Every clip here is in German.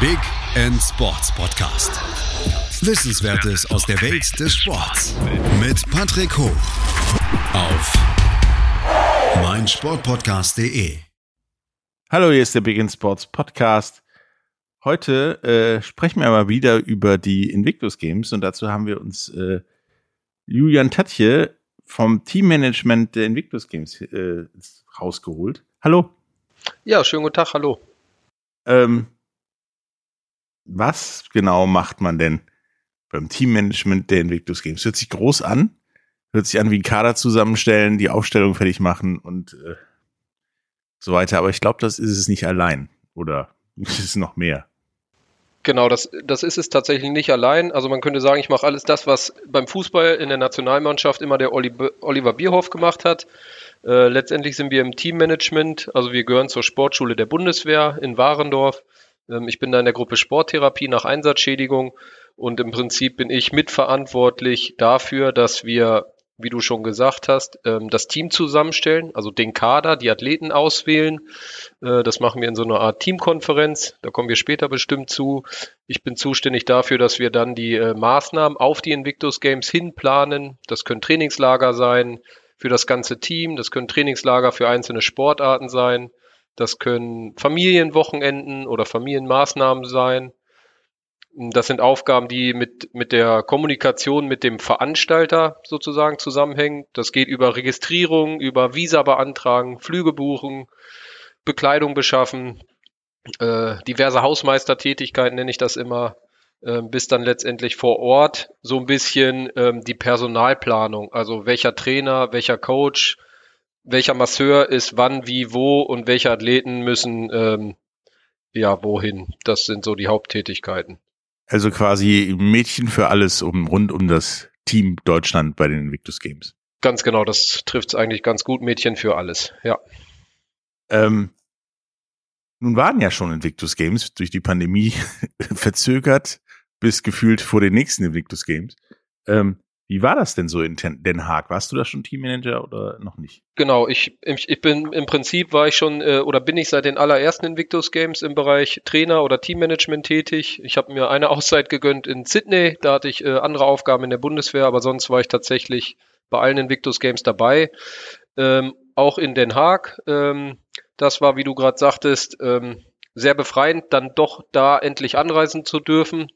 Big End Sports Podcast. Wissenswertes aus der Welt des Sports mit Patrick Hoch auf meinsportpodcast.de. Hallo, hier ist der Big End Sports Podcast. Heute äh, sprechen wir mal wieder über die Invictus Games und dazu haben wir uns äh, Julian Tatje vom Teammanagement der Invictus Games äh, rausgeholt. Hallo. Ja, schönen guten Tag, hallo. Ähm, was genau macht man denn beim Teammanagement der Invictus Games? Hört sich groß an, hört sich an wie ein Kader zusammenstellen, die Aufstellung fertig machen und äh, so weiter. Aber ich glaube, das ist es nicht allein. Oder ist es noch mehr? Genau, das, das ist es tatsächlich nicht allein. Also man könnte sagen, ich mache alles das, was beim Fußball in der Nationalmannschaft immer der Oliver Bierhoff gemacht hat. Äh, letztendlich sind wir im Teammanagement, also wir gehören zur Sportschule der Bundeswehr in Warendorf. Ähm, ich bin da in der Gruppe Sporttherapie nach Einsatzschädigung und im Prinzip bin ich mitverantwortlich dafür, dass wir, wie du schon gesagt hast, ähm, das Team zusammenstellen, also den Kader, die Athleten auswählen. Äh, das machen wir in so einer Art Teamkonferenz. Da kommen wir später bestimmt zu. Ich bin zuständig dafür, dass wir dann die äh, Maßnahmen auf die Invictus Games hinplanen. Das können Trainingslager sein für das ganze Team. Das können Trainingslager für einzelne Sportarten sein. Das können Familienwochenenden oder Familienmaßnahmen sein. Das sind Aufgaben, die mit, mit der Kommunikation mit dem Veranstalter sozusagen zusammenhängen. Das geht über Registrierung, über Visa beantragen, Flüge buchen, Bekleidung beschaffen, äh, diverse Hausmeistertätigkeiten nenne ich das immer, äh, bis dann letztendlich vor Ort so ein bisschen ähm, die Personalplanung, also welcher Trainer, welcher Coach, welcher Masseur ist wann, wie, wo und welche Athleten müssen ähm, ja wohin. Das sind so die Haupttätigkeiten. Also quasi Mädchen für alles um rund um das Team Deutschland bei den Invictus Games. Ganz genau, das trifft es eigentlich ganz gut. Mädchen für alles, ja. Ähm, nun waren ja schon Invictus Games durch die Pandemie verzögert bis gefühlt vor den nächsten Invictus Games. Ähm, wie war das denn so in Den Haag? Warst du da schon Teammanager oder noch nicht? Genau, ich, ich bin im Prinzip war ich schon äh, oder bin ich seit den allerersten Invictus Games im Bereich Trainer oder Teammanagement tätig. Ich habe mir eine Auszeit gegönnt in Sydney, da hatte ich äh, andere Aufgaben in der Bundeswehr, aber sonst war ich tatsächlich bei allen Invictus Games dabei. Ähm, auch in Den Haag. Ähm, das war, wie du gerade sagtest, ähm, sehr befreiend, dann doch da endlich anreisen zu dürfen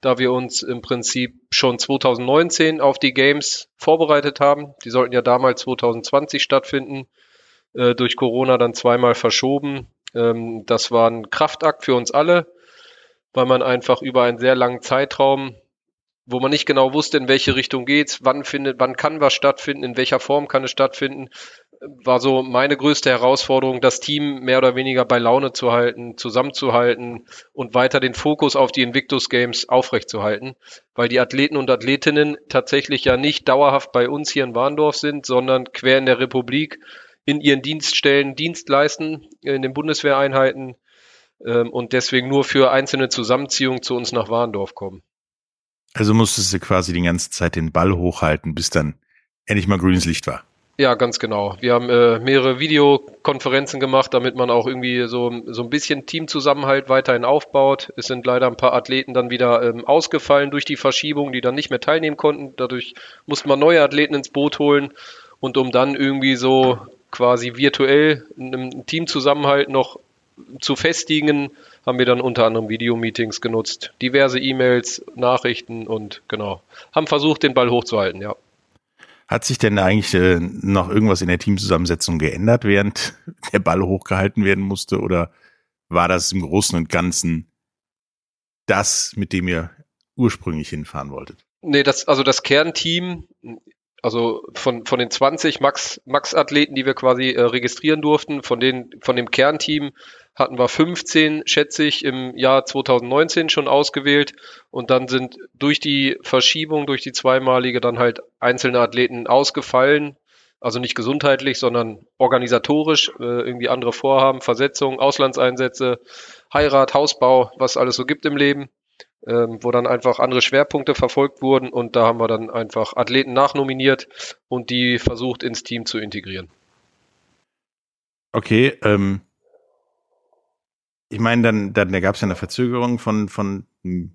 da wir uns im Prinzip schon 2019 auf die Games vorbereitet haben. Die sollten ja damals 2020 stattfinden, äh, durch Corona dann zweimal verschoben. Ähm, das war ein Kraftakt für uns alle, weil man einfach über einen sehr langen Zeitraum wo man nicht genau wusste, in welche Richtung geht's, wann findet, wann kann was stattfinden, in welcher Form kann es stattfinden, war so meine größte Herausforderung, das Team mehr oder weniger bei Laune zu halten, zusammenzuhalten und weiter den Fokus auf die Invictus Games aufrechtzuerhalten, weil die Athleten und Athletinnen tatsächlich ja nicht dauerhaft bei uns hier in Warndorf sind, sondern quer in der Republik in ihren Dienststellen Dienst leisten, in den Bundeswehreinheiten ähm, und deswegen nur für einzelne Zusammenziehungen zu uns nach Warndorf kommen. Also musstest du quasi die ganze Zeit den Ball hochhalten, bis dann endlich mal grünes Licht war. Ja, ganz genau. Wir haben äh, mehrere Videokonferenzen gemacht, damit man auch irgendwie so, so ein bisschen Teamzusammenhalt weiterhin aufbaut. Es sind leider ein paar Athleten dann wieder ähm, ausgefallen durch die Verschiebung, die dann nicht mehr teilnehmen konnten. Dadurch musste man neue Athleten ins Boot holen und um dann irgendwie so quasi virtuell einen Teamzusammenhalt noch zu festigen, haben wir dann unter anderem Videomeetings genutzt, diverse E-Mails, Nachrichten und genau, haben versucht, den Ball hochzuhalten, ja. Hat sich denn eigentlich äh, noch irgendwas in der Teamzusammensetzung geändert, während der Ball hochgehalten werden musste? Oder war das im Großen und Ganzen das, mit dem ihr ursprünglich hinfahren wolltet? Nee, das, also das Kernteam, also von, von den 20 Max, Max-Athleten, die wir quasi äh, registrieren durften, von den, von dem Kernteam hatten wir 15, schätze ich, im Jahr 2019 schon ausgewählt und dann sind durch die Verschiebung, durch die zweimalige dann halt einzelne Athleten ausgefallen. Also nicht gesundheitlich, sondern organisatorisch, äh, irgendwie andere Vorhaben, Versetzungen, Auslandseinsätze, Heirat, Hausbau, was alles so gibt im Leben, ähm, wo dann einfach andere Schwerpunkte verfolgt wurden und da haben wir dann einfach Athleten nachnominiert und die versucht ins Team zu integrieren. Okay, ähm, ich meine, dann, dann da gab es ja eine Verzögerung von, von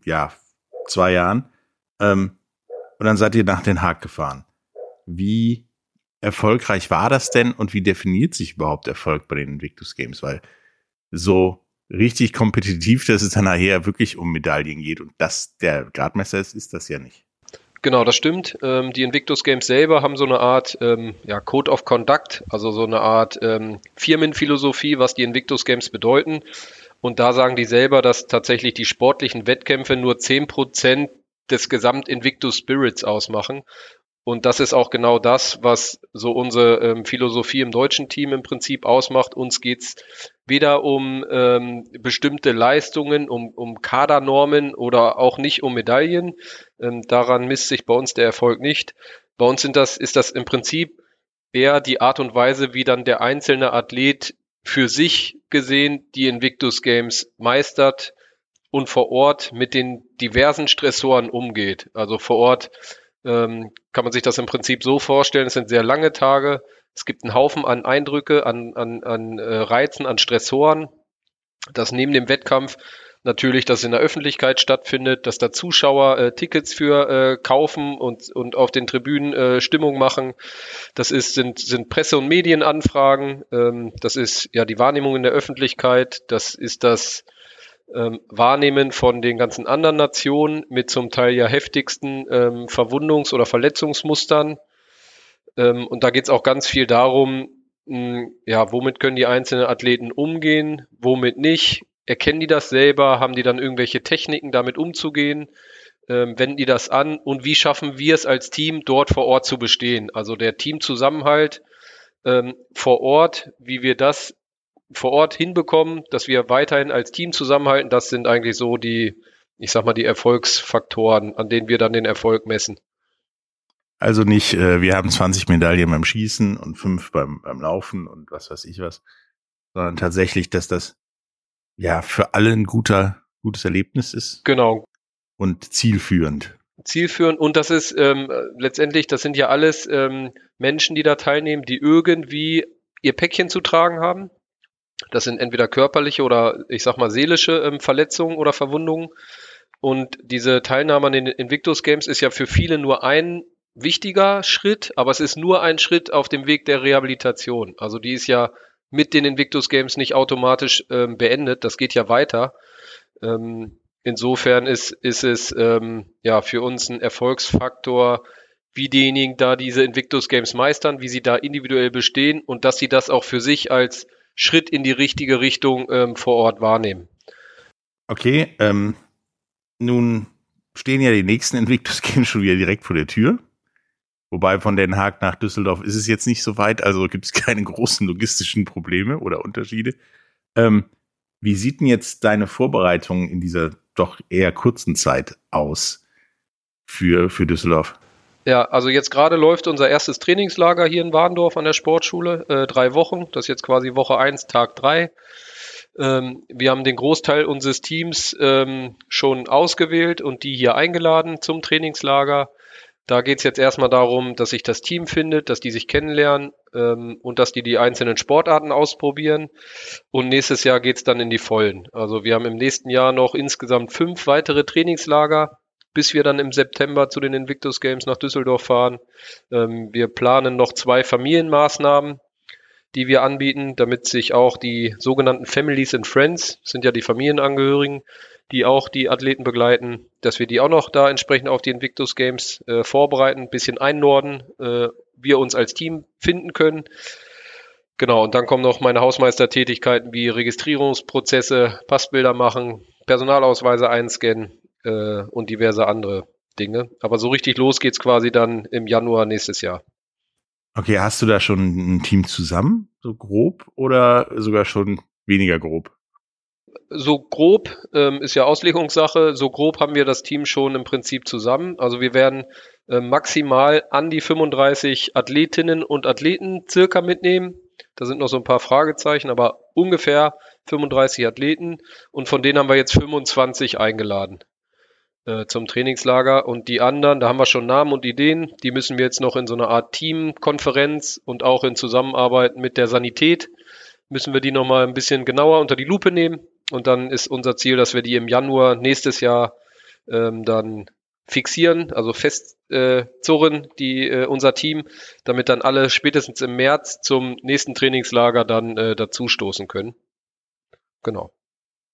ja, zwei Jahren. Ähm, und dann seid ihr nach Den Haag gefahren. Wie erfolgreich war das denn und wie definiert sich überhaupt Erfolg bei den Invictus Games? Weil so richtig kompetitiv, dass es dann nachher wirklich um Medaillen geht und das der Gradmesser ist, ist das ja nicht. Genau, das stimmt. Ähm, die Invictus Games selber haben so eine Art ähm, ja, Code of Conduct, also so eine Art ähm, Firmenphilosophie, was die Invictus Games bedeuten. Und da sagen die selber, dass tatsächlich die sportlichen Wettkämpfe nur zehn Prozent des Gesamt-Invictus Spirits ausmachen. Und das ist auch genau das, was so unsere ähm, Philosophie im deutschen Team im Prinzip ausmacht. Uns geht's weder um ähm, bestimmte Leistungen, um, um Kadernormen oder auch nicht um Medaillen. Ähm, daran misst sich bei uns der Erfolg nicht. Bei uns sind das, ist das im Prinzip eher die Art und Weise, wie dann der einzelne Athlet für sich gesehen die Invictus Games meistert und vor Ort mit den diversen Stressoren umgeht. Also vor Ort ähm, kann man sich das im Prinzip so vorstellen, es sind sehr lange Tage, es gibt einen Haufen an Eindrücke, an, an, an äh, Reizen, an Stressoren, dass neben dem Wettkampf natürlich, dass in der Öffentlichkeit stattfindet, dass da Zuschauer äh, Tickets für äh, kaufen und, und auf den Tribünen äh, Stimmung machen. Das ist, sind, sind Presse- und Medienanfragen, ähm, das ist ja die Wahrnehmung in der Öffentlichkeit, das ist das ähm, Wahrnehmen von den ganzen anderen Nationen mit zum Teil ja heftigsten ähm, Verwundungs- oder Verletzungsmustern. Ähm, und da geht es auch ganz viel darum, ja, womit können die einzelnen Athleten umgehen, womit nicht. Erkennen die das selber? Haben die dann irgendwelche Techniken, damit umzugehen? Ähm, wenden die das an? Und wie schaffen wir es als Team, dort vor Ort zu bestehen? Also der Teamzusammenhalt ähm, vor Ort, wie wir das vor Ort hinbekommen, dass wir weiterhin als Team zusammenhalten, das sind eigentlich so die, ich sag mal, die Erfolgsfaktoren, an denen wir dann den Erfolg messen. Also nicht, äh, wir haben 20 Medaillen beim Schießen und fünf beim, beim Laufen und was weiß ich was, sondern tatsächlich, dass das ja für alle ein guter, gutes Erlebnis ist. Genau. Und zielführend. Zielführend und das ist ähm, letztendlich, das sind ja alles ähm, Menschen, die da teilnehmen, die irgendwie ihr Päckchen zu tragen haben. Das sind entweder körperliche oder ich sag mal seelische ähm, Verletzungen oder Verwundungen. Und diese Teilnahme an den Invictus Games ist ja für viele nur ein wichtiger Schritt, aber es ist nur ein Schritt auf dem Weg der Rehabilitation. Also die ist ja mit den Invictus Games nicht automatisch ähm, beendet. Das geht ja weiter. Ähm, insofern ist, ist es ähm, ja für uns ein Erfolgsfaktor, wie diejenigen da diese Invictus Games meistern, wie sie da individuell bestehen und dass sie das auch für sich als Schritt in die richtige Richtung ähm, vor Ort wahrnehmen. Okay, ähm, nun stehen ja die nächsten Invictus Games schon wieder direkt vor der Tür. Wobei von Den Haag nach Düsseldorf ist es jetzt nicht so weit, also gibt es keine großen logistischen Probleme oder Unterschiede. Ähm, wie sieht denn jetzt deine Vorbereitung in dieser doch eher kurzen Zeit aus für, für Düsseldorf? Ja, also jetzt gerade läuft unser erstes Trainingslager hier in Warndorf an der Sportschule. Äh, drei Wochen. Das ist jetzt quasi Woche eins, Tag drei. Ähm, wir haben den Großteil unseres Teams ähm, schon ausgewählt und die hier eingeladen zum Trainingslager. Da geht es jetzt erstmal darum, dass sich das Team findet, dass die sich kennenlernen ähm, und dass die die einzelnen Sportarten ausprobieren. Und nächstes Jahr geht es dann in die Vollen. Also wir haben im nächsten Jahr noch insgesamt fünf weitere Trainingslager bis wir dann im September zu den Invictus Games nach Düsseldorf fahren. Ähm, wir planen noch zwei Familienmaßnahmen, die wir anbieten, damit sich auch die sogenannten Families and Friends, sind ja die Familienangehörigen, die auch die Athleten begleiten, dass wir die auch noch da entsprechend auf die Invictus Games äh, vorbereiten, ein bisschen einnorden, äh, wir uns als Team finden können. Genau, und dann kommen noch meine Hausmeistertätigkeiten wie Registrierungsprozesse, Passbilder machen, Personalausweise einscannen, äh, und diverse andere Dinge. Aber so richtig los geht's quasi dann im Januar nächstes Jahr. Okay, hast du da schon ein Team zusammen, so grob, oder sogar schon weniger grob? So grob ähm, ist ja Auslegungssache. So grob haben wir das Team schon im Prinzip zusammen. Also wir werden äh, maximal an die 35 Athletinnen und Athleten circa mitnehmen. Da sind noch so ein paar Fragezeichen, aber ungefähr 35 Athleten und von denen haben wir jetzt 25 eingeladen. Äh, zum Trainingslager. Und die anderen, da haben wir schon Namen und Ideen, die müssen wir jetzt noch in so einer Art Teamkonferenz und auch in Zusammenarbeit mit der Sanität müssen wir die nochmal ein bisschen genauer unter die Lupe nehmen Und dann ist unser Ziel, dass wir die im Januar nächstes Jahr ähm, dann fixieren, also festzurren, äh, die äh, unser Team, damit dann alle spätestens im März zum nächsten Trainingslager dann äh, dazustoßen können. Genau.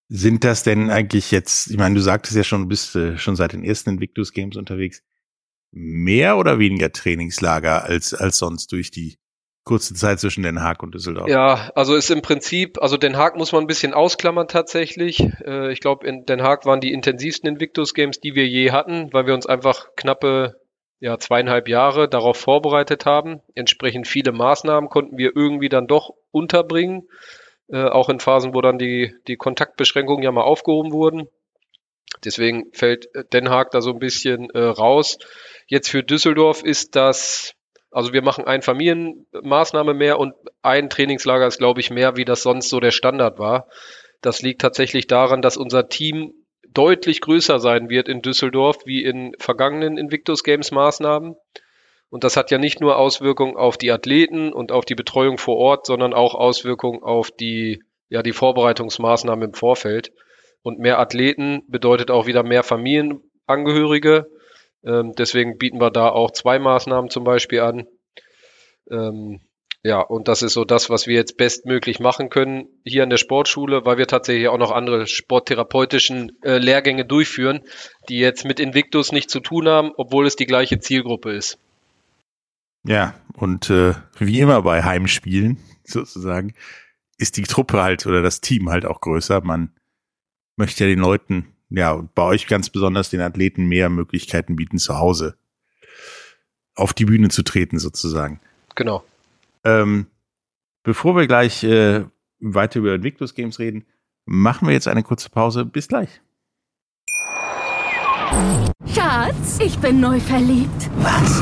Sind das denn eigentlich jetzt, ich meine, du sagtest ja schon, du bist äh, schon seit den ersten Invictus Games unterwegs, mehr oder weniger Trainingslager als, als sonst durch die kurze Zeit zwischen Den Haag und Düsseldorf? Ja, also ist im Prinzip, also Den Haag muss man ein bisschen ausklammern tatsächlich. Äh, ich glaube, in Den Haag waren die intensivsten Invictus Games, die wir je hatten, weil wir uns einfach knappe ja, zweieinhalb Jahre darauf vorbereitet haben. Entsprechend viele Maßnahmen konnten wir irgendwie dann doch unterbringen äh, auch in Phasen, wo dann die, die Kontaktbeschränkungen ja mal aufgehoben wurden. Deswegen fällt äh, Den Haag da so ein bisschen äh, raus. Jetzt für Düsseldorf ist das, also wir machen ein Familienmaßnahme mehr und ein Trainingslager ist, glaube ich, mehr, wie das sonst so der Standard war. Das liegt tatsächlich daran, dass unser Team deutlich größer sein wird in Düsseldorf wie in vergangenen Invictus Games Maßnahmen. Und das hat ja nicht nur Auswirkungen auf die Athleten und auf die Betreuung vor Ort, sondern auch Auswirkungen auf die, ja, die Vorbereitungsmaßnahmen im Vorfeld. Und mehr Athleten bedeutet auch wieder mehr Familienangehörige. Ähm, deswegen bieten wir da auch zwei Maßnahmen zum Beispiel an. Ähm, ja, und das ist so das, was wir jetzt bestmöglich machen können hier in der Sportschule, weil wir tatsächlich auch noch andere sporttherapeutischen äh, Lehrgänge durchführen, die jetzt mit Invictus nichts zu tun haben, obwohl es die gleiche Zielgruppe ist. Ja, und äh, wie immer bei Heimspielen sozusagen ist die Truppe halt oder das Team halt auch größer. Man möchte ja den Leuten, ja, bei euch ganz besonders den Athleten mehr Möglichkeiten bieten, zu Hause auf die Bühne zu treten sozusagen. Genau. Ähm, bevor wir gleich äh, weiter über Invictus Games reden, machen wir jetzt eine kurze Pause. Bis gleich. Schatz, ich bin neu verliebt. Was?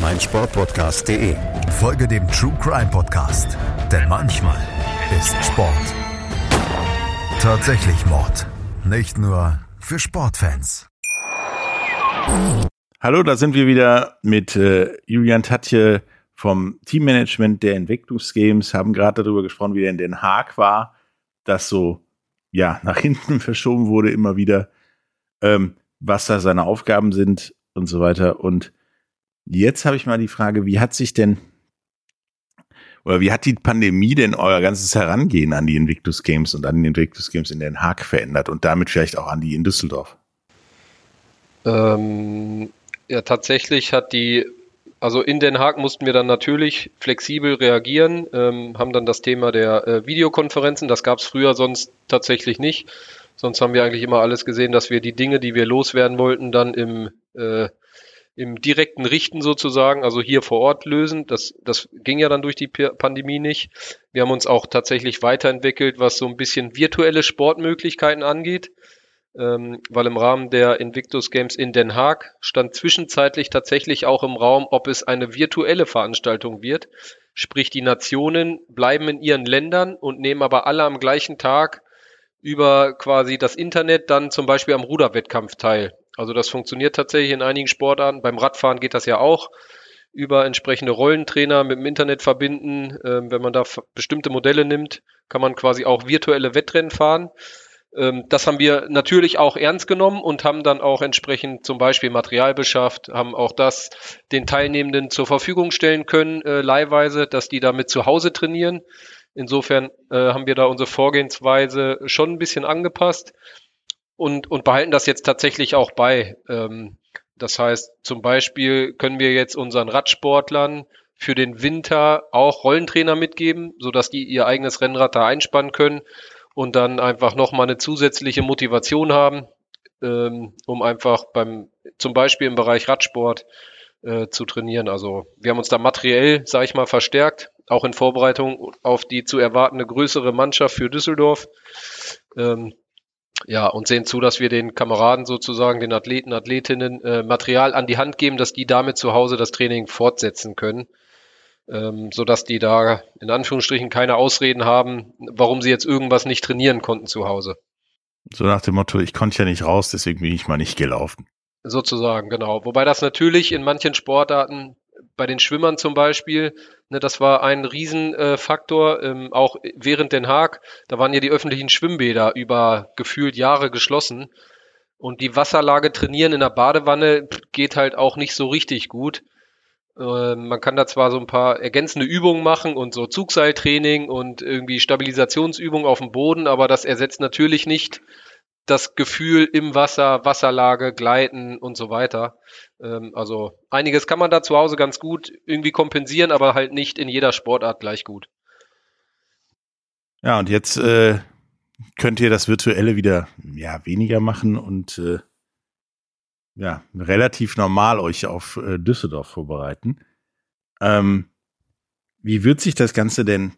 meinsportpodcast.de. Folge dem True Crime Podcast, denn manchmal ist Sport tatsächlich Mord. Nicht nur für Sportfans. Hallo, da sind wir wieder mit äh, Julian Tatje vom Teammanagement der Invictus Games, haben gerade darüber gesprochen, wie er in Den Haag war, das so ja nach hinten verschoben wurde immer wieder, ähm, was da seine Aufgaben sind und so weiter. Und Jetzt habe ich mal die Frage, wie hat sich denn oder wie hat die Pandemie denn euer ganzes Herangehen an die Invictus Games und an die Invictus Games in Den Haag verändert und damit vielleicht auch an die in Düsseldorf? Ähm, ja, tatsächlich hat die, also in Den Haag mussten wir dann natürlich flexibel reagieren, ähm, haben dann das Thema der äh, Videokonferenzen, das gab es früher sonst tatsächlich nicht. Sonst haben wir eigentlich immer alles gesehen, dass wir die Dinge, die wir loswerden wollten, dann im äh, im direkten Richten sozusagen, also hier vor Ort lösen. Das, das ging ja dann durch die Pandemie nicht. Wir haben uns auch tatsächlich weiterentwickelt, was so ein bisschen virtuelle Sportmöglichkeiten angeht, ähm, weil im Rahmen der Invictus Games in Den Haag stand zwischenzeitlich tatsächlich auch im Raum, ob es eine virtuelle Veranstaltung wird. Sprich, die Nationen bleiben in ihren Ländern und nehmen aber alle am gleichen Tag über quasi das Internet dann zum Beispiel am Ruderwettkampf teil. Also das funktioniert tatsächlich in einigen Sportarten. Beim Radfahren geht das ja auch über entsprechende Rollentrainer mit dem Internet verbinden. Ähm, wenn man da bestimmte Modelle nimmt, kann man quasi auch virtuelle Wettrennen fahren. Ähm, das haben wir natürlich auch ernst genommen und haben dann auch entsprechend zum Beispiel Material beschafft, haben auch das den Teilnehmenden zur Verfügung stellen können, äh, leihweise, dass die damit zu Hause trainieren. Insofern äh, haben wir da unsere Vorgehensweise schon ein bisschen angepasst und, und behalten das jetzt tatsächlich auch bei. Ähm, das heißt, zum Beispiel können wir jetzt unseren Radsportlern für den Winter auch Rollentrainer mitgeben, sodass die ihr eigenes Rennrad da einspannen können und dann einfach nochmal eine zusätzliche Motivation haben, ähm, um einfach beim, zum Beispiel im Bereich Radsport äh, zu trainieren. Also wir haben uns da materiell, sage ich mal, verstärkt, auch in Vorbereitung auf die zu erwartende größere Mannschaft für Düsseldorf. Ähm, ja, und sehen zu, dass wir den Kameraden sozusagen, den Athleten, Athletinnen äh, Material an die Hand geben, dass die damit zu Hause das Training fortsetzen können, ähm, sodass die da in Anführungsstrichen keine Ausreden haben, warum sie jetzt irgendwas nicht trainieren konnten zu Hause. So nach dem Motto, ich konnte ja nicht raus, deswegen bin ich mal nicht gelaufen. Sozusagen, genau. Wobei das natürlich in manchen Sportarten bei den Schwimmern zum Beispiel, ne, das war ein Riesenfaktor, äh, ähm, auch während Den Haag, da waren ja die öffentlichen Schwimmbäder über gefühlt Jahre geschlossen. Und die Wasserlage trainieren in der Badewanne geht halt auch nicht so richtig gut. Äh, man kann da zwar so ein paar ergänzende Übungen machen und so Zugseiltraining und irgendwie Stabilisationsübungen auf dem Boden, aber das ersetzt natürlich nicht das Gefühl im Wasser, Wasserlage, Gleiten und so weiter. Ähm, also einiges kann man da zu Hause ganz gut irgendwie kompensieren, aber halt nicht in jeder Sportart gleich gut. Ja, und jetzt äh, könnt ihr das Virtuelle wieder ja, weniger machen und äh, ja, relativ normal euch auf äh, Düsseldorf vorbereiten. Ähm, wie wird sich das Ganze denn,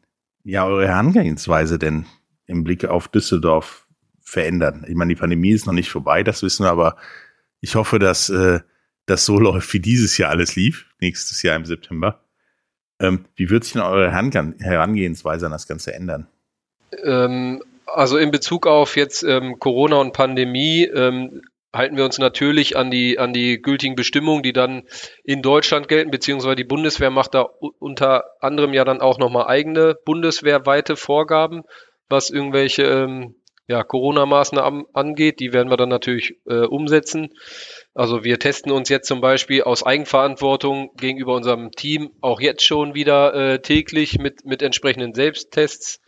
ja, eure Herangehensweise denn im Blick auf Düsseldorf verändern? Ich meine, die Pandemie ist noch nicht vorbei, das wissen wir, aber ich hoffe, dass äh, das so läuft, wie dieses Jahr alles lief, nächstes Jahr im September. Ähm, wie wird sich denn eure Herangehensweise an das Ganze ändern? Ähm, also in Bezug auf jetzt ähm, Corona und Pandemie ähm, halten wir uns natürlich an die, an die gültigen Bestimmungen, die dann in Deutschland gelten, beziehungsweise die Bundeswehr macht da unter anderem ja dann auch nochmal eigene bundeswehrweite Vorgaben, was irgendwelche ähm, ja, Corona-Maßnahmen angeht. Die werden wir dann natürlich äh, umsetzen. Also wir testen uns jetzt zum Beispiel aus Eigenverantwortung gegenüber unserem Team auch jetzt schon wieder äh, täglich mit, mit entsprechenden Selbsttests.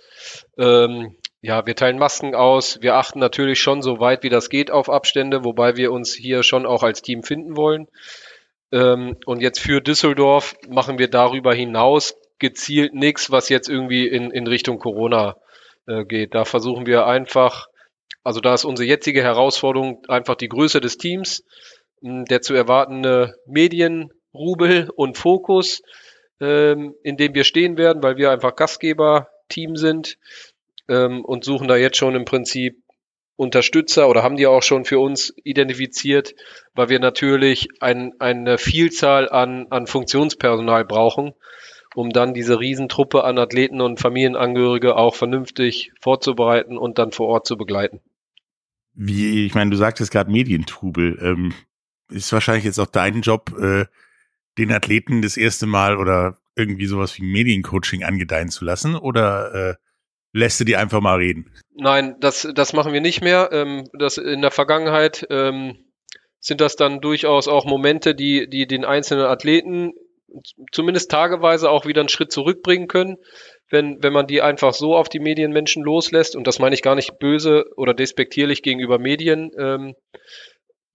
Ähm, ja, wir teilen Masken aus. Wir achten natürlich schon so weit wie das geht auf Abstände, wobei wir uns hier schon auch als Team finden wollen. Ähm, und jetzt für Düsseldorf machen wir darüber hinaus gezielt nichts, was jetzt irgendwie in, in Richtung Corona äh, geht. Da versuchen wir einfach, also da ist unsere jetzige Herausforderung einfach die Größe des Teams, der zu erwartende Medienrubel und Fokus, ähm, in dem wir stehen werden, weil wir einfach Gastgeber-Team sind ähm, und suchen da jetzt schon im Prinzip Unterstützer oder haben die auch schon für uns identifiziert, weil wir natürlich ein, eine Vielzahl an, an Funktionspersonal brauchen, um dann diese Riesentruppe an Athleten und Familienangehörige auch vernünftig vorzubereiten und dann vor Ort zu begleiten. Wie, ich meine, du sagtest gerade Medientrubel. Ähm, ist wahrscheinlich jetzt auch dein Job, äh, den Athleten das erste Mal oder irgendwie sowas wie Mediencoaching angedeihen zu lassen? Oder äh, lässt du die einfach mal reden? Nein, das, das machen wir nicht mehr. Ähm, das in der Vergangenheit ähm, sind das dann durchaus auch Momente, die, die den einzelnen Athleten zumindest tageweise auch wieder einen Schritt zurückbringen können, wenn, wenn man die einfach so auf die Medienmenschen loslässt. Und das meine ich gar nicht böse oder despektierlich gegenüber Medien. Ähm,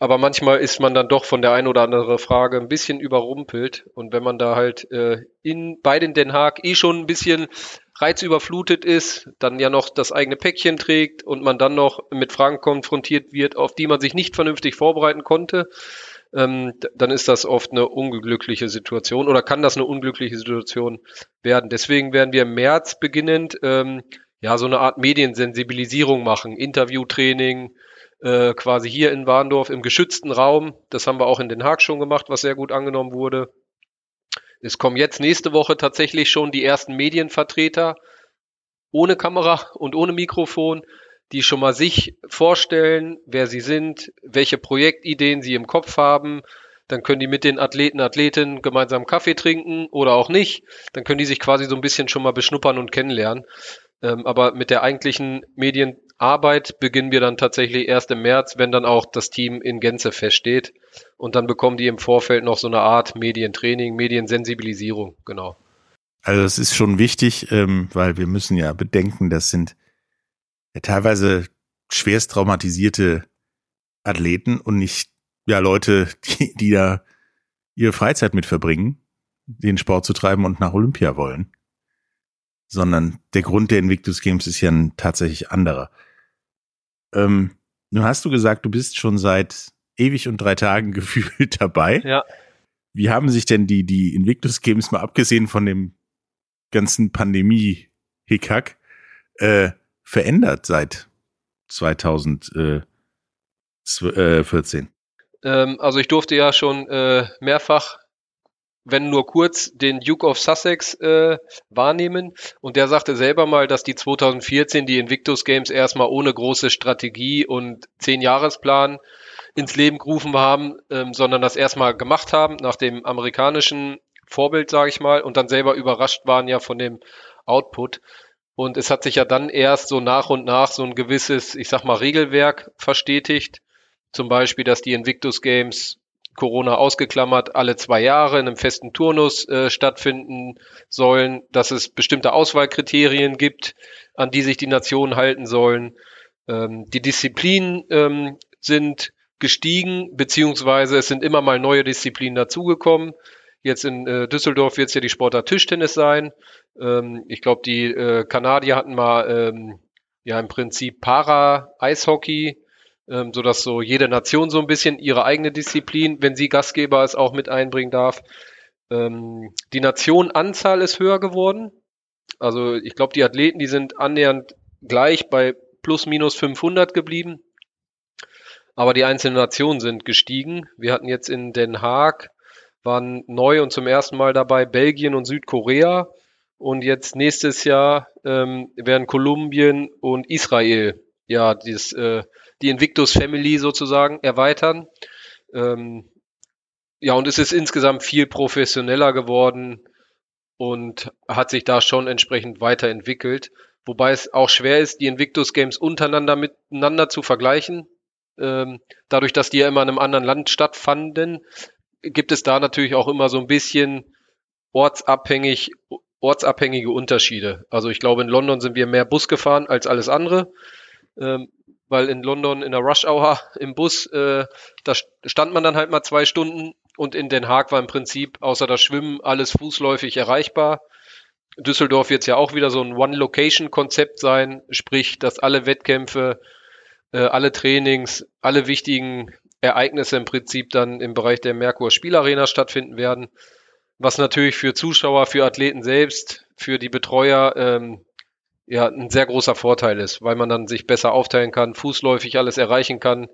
aber manchmal ist man dann doch von der einen oder anderen Frage ein bisschen überrumpelt. Und wenn man da halt äh, in, bei den Den Haag eh schon ein bisschen reizüberflutet ist, dann ja noch das eigene Päckchen trägt und man dann noch mit Fragen konfrontiert wird, auf die man sich nicht vernünftig vorbereiten konnte, ähm, dann ist das oft eine unglückliche Situation oder kann das eine unglückliche Situation werden. Deswegen werden wir im März beginnend ähm, ja so eine Art Mediensensibilisierung machen, Interviewtraining, äh, quasi hier in Warndorf im geschützten Raum. Das haben wir auch in Den Haag schon gemacht, was sehr gut angenommen wurde. Es kommen jetzt nächste Woche tatsächlich schon die ersten Medienvertreter ohne Kamera und ohne Mikrofon, die schon mal sich vorstellen, wer sie sind, welche Projektideen sie im Kopf haben. Dann können die mit den Athleten, Athletinnen gemeinsam Kaffee trinken oder auch nicht. Dann können die sich quasi so ein bisschen schon mal beschnuppern und kennenlernen. Ähm, aber mit der eigentlichen Medienarbeit beginnen wir dann tatsächlich erst im März, wenn dann auch das Team in Gänze feststeht. Und dann bekommen die im Vorfeld noch so eine Art Medientraining, Mediensensibilisierung, genau. Also das ist schon wichtig, ähm, weil wir müssen ja bedenken, das sind ja, teilweise schwerst traumatisierte Athleten und nicht ja Leute, die, die da ihre Freizeit mit verbringen, den Sport zu treiben und nach Olympia wollen. Sondern der Grund der Invictus Games ist ja ein tatsächlich anderer. Ähm, nun hast du gesagt, du bist schon seit ewig und drei Tagen gefühlt dabei. Ja. Wie haben sich denn die, die Invictus Games mal abgesehen von dem ganzen Pandemie-Hickhack, äh, verändert seit 2014? Ähm, also ich durfte ja schon äh, mehrfach, wenn nur kurz, den Duke of Sussex äh, wahrnehmen. Und der sagte selber mal, dass die 2014 die Invictus Games erstmal ohne große Strategie und Zehn-Jahresplan ins Leben gerufen haben, ähm, sondern das erstmal gemacht haben nach dem amerikanischen Vorbild, sage ich mal, und dann selber überrascht waren ja von dem Output. Und es hat sich ja dann erst so nach und nach so ein gewisses, ich sag mal, Regelwerk verstetigt. Zum Beispiel, dass die Invictus Games Corona ausgeklammert alle zwei Jahre in einem festen Turnus äh, stattfinden sollen, dass es bestimmte Auswahlkriterien gibt, an die sich die Nationen halten sollen. Ähm, die Disziplinen ähm, sind gestiegen, beziehungsweise es sind immer mal neue Disziplinen dazugekommen. Jetzt in äh, Düsseldorf wird es ja die Sportart Tischtennis sein. Ähm, ich glaube, die äh, Kanadier hatten mal ähm, ja im Prinzip Para-Eishockey, ähm, sodass so jede Nation so ein bisschen ihre eigene Disziplin, wenn sie Gastgeber ist, auch mit einbringen darf. Ähm, die Nationenanzahl ist höher geworden. Also ich glaube, die Athleten, die sind annähernd gleich bei plus minus 500 geblieben. Aber die einzelnen Nationen sind gestiegen. Wir hatten jetzt in Den Haag, waren neu und zum ersten Mal dabei Belgien und Südkorea. Und jetzt nächstes Jahr ähm, werden Kolumbien und Israel ja dieses, äh, die Invictus Family sozusagen erweitern. Ähm, ja, und es ist insgesamt viel professioneller geworden und hat sich da schon entsprechend weiterentwickelt. Wobei es auch schwer ist, die Invictus Games untereinander miteinander zu vergleichen. Ähm, dadurch, dass die ja immer in einem anderen Land stattfanden, gibt es da natürlich auch immer so ein bisschen ortsabhängig, ortsabhängige Unterschiede. Also ich glaube, in London sind wir mehr Bus gefahren als alles andere, ähm, weil in London in der Rush Hour im Bus, äh, da stand man dann halt mal zwei Stunden und in Den Haag war im Prinzip außer das Schwimmen alles fußläufig erreichbar. Düsseldorf wird es ja auch wieder so ein One-Location-Konzept sein, sprich, dass alle Wettkämpfe äh, alle Trainings, alle wichtigen Ereignisse im Prinzip dann im Bereich der Merkur Spielarena stattfinden werden. Was natürlich für Zuschauer, für Athleten selbst, für die Betreuer ähm, ja ein sehr großer Vorteil ist, weil man dann sich besser aufteilen kann, fußläufig alles erreichen kann.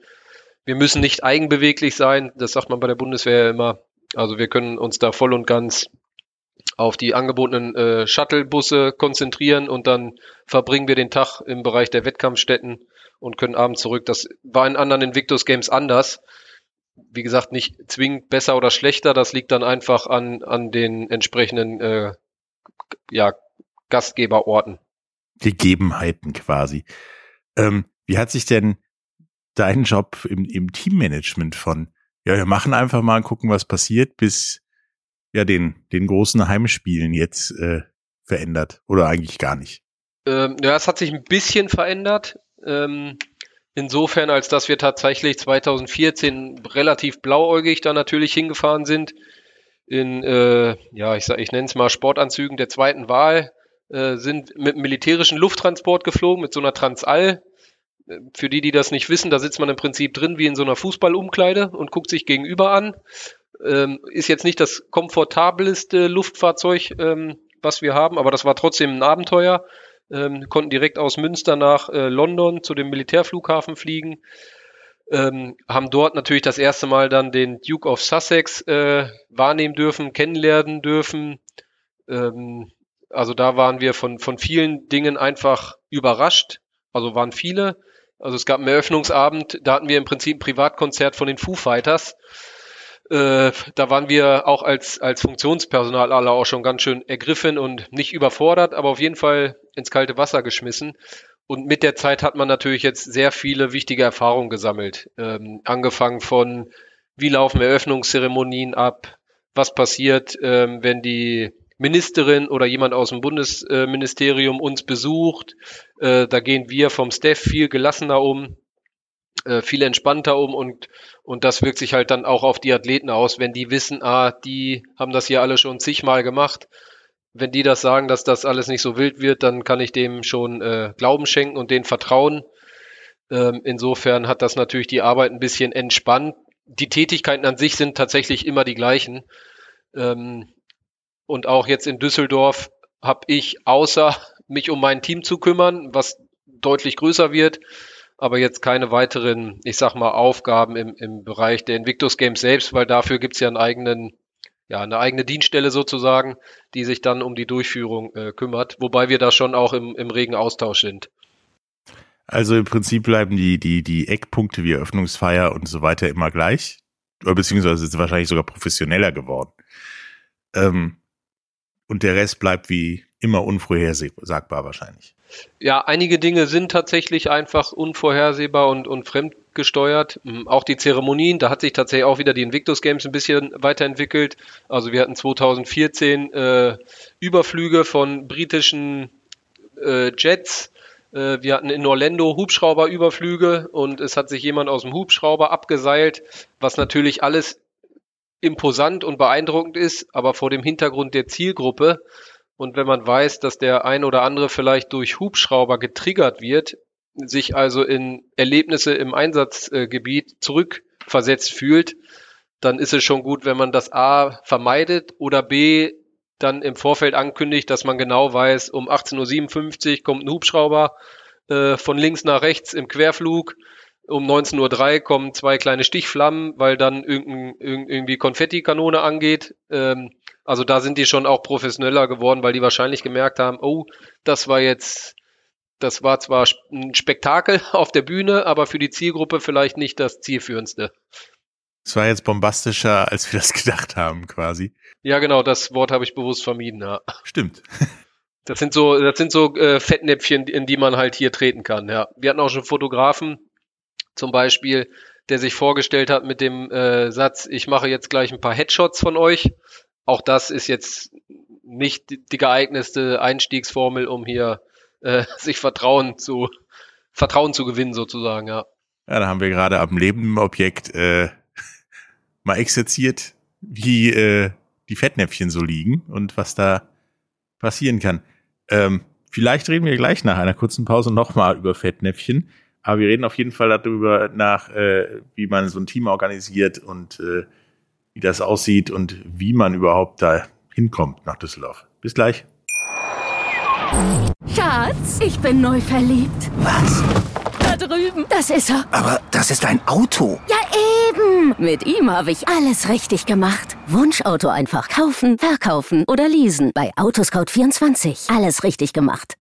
Wir müssen nicht eigenbeweglich sein, das sagt man bei der Bundeswehr ja immer. Also wir können uns da voll und ganz auf die angebotenen äh, Shuttlebusse konzentrieren und dann verbringen wir den Tag im Bereich der Wettkampfstätten und können abends zurück. Das war in anderen Invictus Games anders. Wie gesagt, nicht zwingend besser oder schlechter. Das liegt dann einfach an, an den entsprechenden äh, ja, Gastgeberorten. Gegebenheiten quasi. Ähm, wie hat sich denn dein Job im, im Teammanagement von, ja, wir machen einfach mal und gucken, was passiert, bis ja den, den großen Heimspielen jetzt äh, verändert? Oder eigentlich gar nicht? Ähm, ja, es hat sich ein bisschen verändert. Ähm, insofern, als dass wir tatsächlich 2014 relativ blauäugig da natürlich hingefahren sind. In, äh, ja, ich, sag, ich nenne es mal Sportanzügen der zweiten Wahl, äh, sind mit militärischen Lufttransport geflogen, mit so einer Transall. Für die, die das nicht wissen, da sitzt man im Prinzip drin wie in so einer Fußballumkleide und guckt sich gegenüber an. Ähm, ist jetzt nicht das komfortabelste Luftfahrzeug, ähm, was wir haben, aber das war trotzdem ein Abenteuer ähm, konnten direkt aus Münster nach äh, London zu dem Militärflughafen fliegen, ähm, haben dort natürlich das erste Mal dann den Duke of Sussex äh, wahrnehmen dürfen, kennenlernen dürfen. Ähm, also da waren wir von, von vielen Dingen einfach überrascht. Also waren viele. Also es gab einen Eröffnungsabend, da hatten wir im Prinzip ein Privatkonzert von den Foo Fighters. Äh, da waren wir auch als, als Funktionspersonal alle auch schon ganz schön ergriffen und nicht überfordert, aber auf jeden Fall ins kalte Wasser geschmissen. Und mit der Zeit hat man natürlich jetzt sehr viele wichtige Erfahrungen gesammelt. Ähm, angefangen von, wie laufen Eröffnungszeremonien ab, was passiert, ähm, wenn die Ministerin oder jemand aus dem Bundesministerium uns besucht. Äh, da gehen wir vom Staff viel gelassener um. Äh, viel entspannter um und, und das wirkt sich halt dann auch auf die Athleten aus, wenn die wissen, ah, die haben das hier alle schon zigmal gemacht. Wenn die das sagen, dass das alles nicht so wild wird, dann kann ich dem schon äh, Glauben schenken und denen vertrauen. Ähm, insofern hat das natürlich die Arbeit ein bisschen entspannt. Die Tätigkeiten an sich sind tatsächlich immer die gleichen. Ähm, und auch jetzt in Düsseldorf habe ich außer mich um mein Team zu kümmern, was deutlich größer wird, aber jetzt keine weiteren, ich sag mal, Aufgaben im, im Bereich der Invictus Games selbst, weil dafür gibt's ja einen eigenen, ja, eine eigene Dienststelle sozusagen, die sich dann um die Durchführung äh, kümmert, wobei wir da schon auch im, im regen Austausch sind. Also im Prinzip bleiben die, die, die Eckpunkte wie Eröffnungsfeier und so weiter immer gleich. Beziehungsweise ist wahrscheinlich sogar professioneller geworden. Ähm, und der Rest bleibt wie immer unvorhersagbar wahrscheinlich. Ja, einige Dinge sind tatsächlich einfach unvorhersehbar und, und fremdgesteuert. Hm, auch die Zeremonien, da hat sich tatsächlich auch wieder die Invictus Games ein bisschen weiterentwickelt. Also wir hatten 2014 äh, Überflüge von britischen äh, Jets. Äh, wir hatten in Orlando Hubschrauberüberflüge und es hat sich jemand aus dem Hubschrauber abgeseilt, was natürlich alles imposant und beeindruckend ist, aber vor dem Hintergrund der Zielgruppe und wenn man weiß, dass der ein oder andere vielleicht durch Hubschrauber getriggert wird, sich also in Erlebnisse im Einsatzgebiet zurückversetzt fühlt, dann ist es schon gut, wenn man das A vermeidet oder B dann im Vorfeld ankündigt, dass man genau weiß, um 18.57 Uhr kommt ein Hubschrauber äh, von links nach rechts im Querflug. Um 19.03 Uhr kommen zwei kleine Stichflammen, weil dann irgendein, irgendwie Konfettikanone angeht. Ähm, also da sind die schon auch professioneller geworden, weil die wahrscheinlich gemerkt haben, oh, das war jetzt, das war zwar ein Spektakel auf der Bühne, aber für die Zielgruppe vielleicht nicht das zielführendste. Es war jetzt bombastischer, als wir das gedacht haben, quasi. Ja, genau, das Wort habe ich bewusst vermieden, ja. Stimmt. Das sind so, das sind so äh, Fettnäpfchen, in die man halt hier treten kann, ja. Wir hatten auch schon Fotografen, zum Beispiel, der sich vorgestellt hat mit dem äh, Satz, ich mache jetzt gleich ein paar Headshots von euch. Auch das ist jetzt nicht die geeignete Einstiegsformel, um hier äh, sich Vertrauen zu Vertrauen zu gewinnen sozusagen, ja. Ja, da haben wir gerade am lebenden Objekt äh, mal exerziert, wie äh, die Fettnäpfchen so liegen und was da passieren kann. Ähm, vielleicht reden wir gleich nach einer kurzen Pause nochmal über Fettnäpfchen. Aber wir reden auf jeden Fall darüber nach, äh, wie man so ein Team organisiert und äh, wie das aussieht und wie man überhaupt da hinkommt nach Düsseldorf. Bis gleich. Schatz, ich bin neu verliebt. Was? Da drüben. Das ist er. Aber das ist ein Auto. Ja, eben. Mit ihm habe ich alles richtig gemacht. Wunschauto einfach kaufen, verkaufen oder leasen. Bei Autoscout24. Alles richtig gemacht.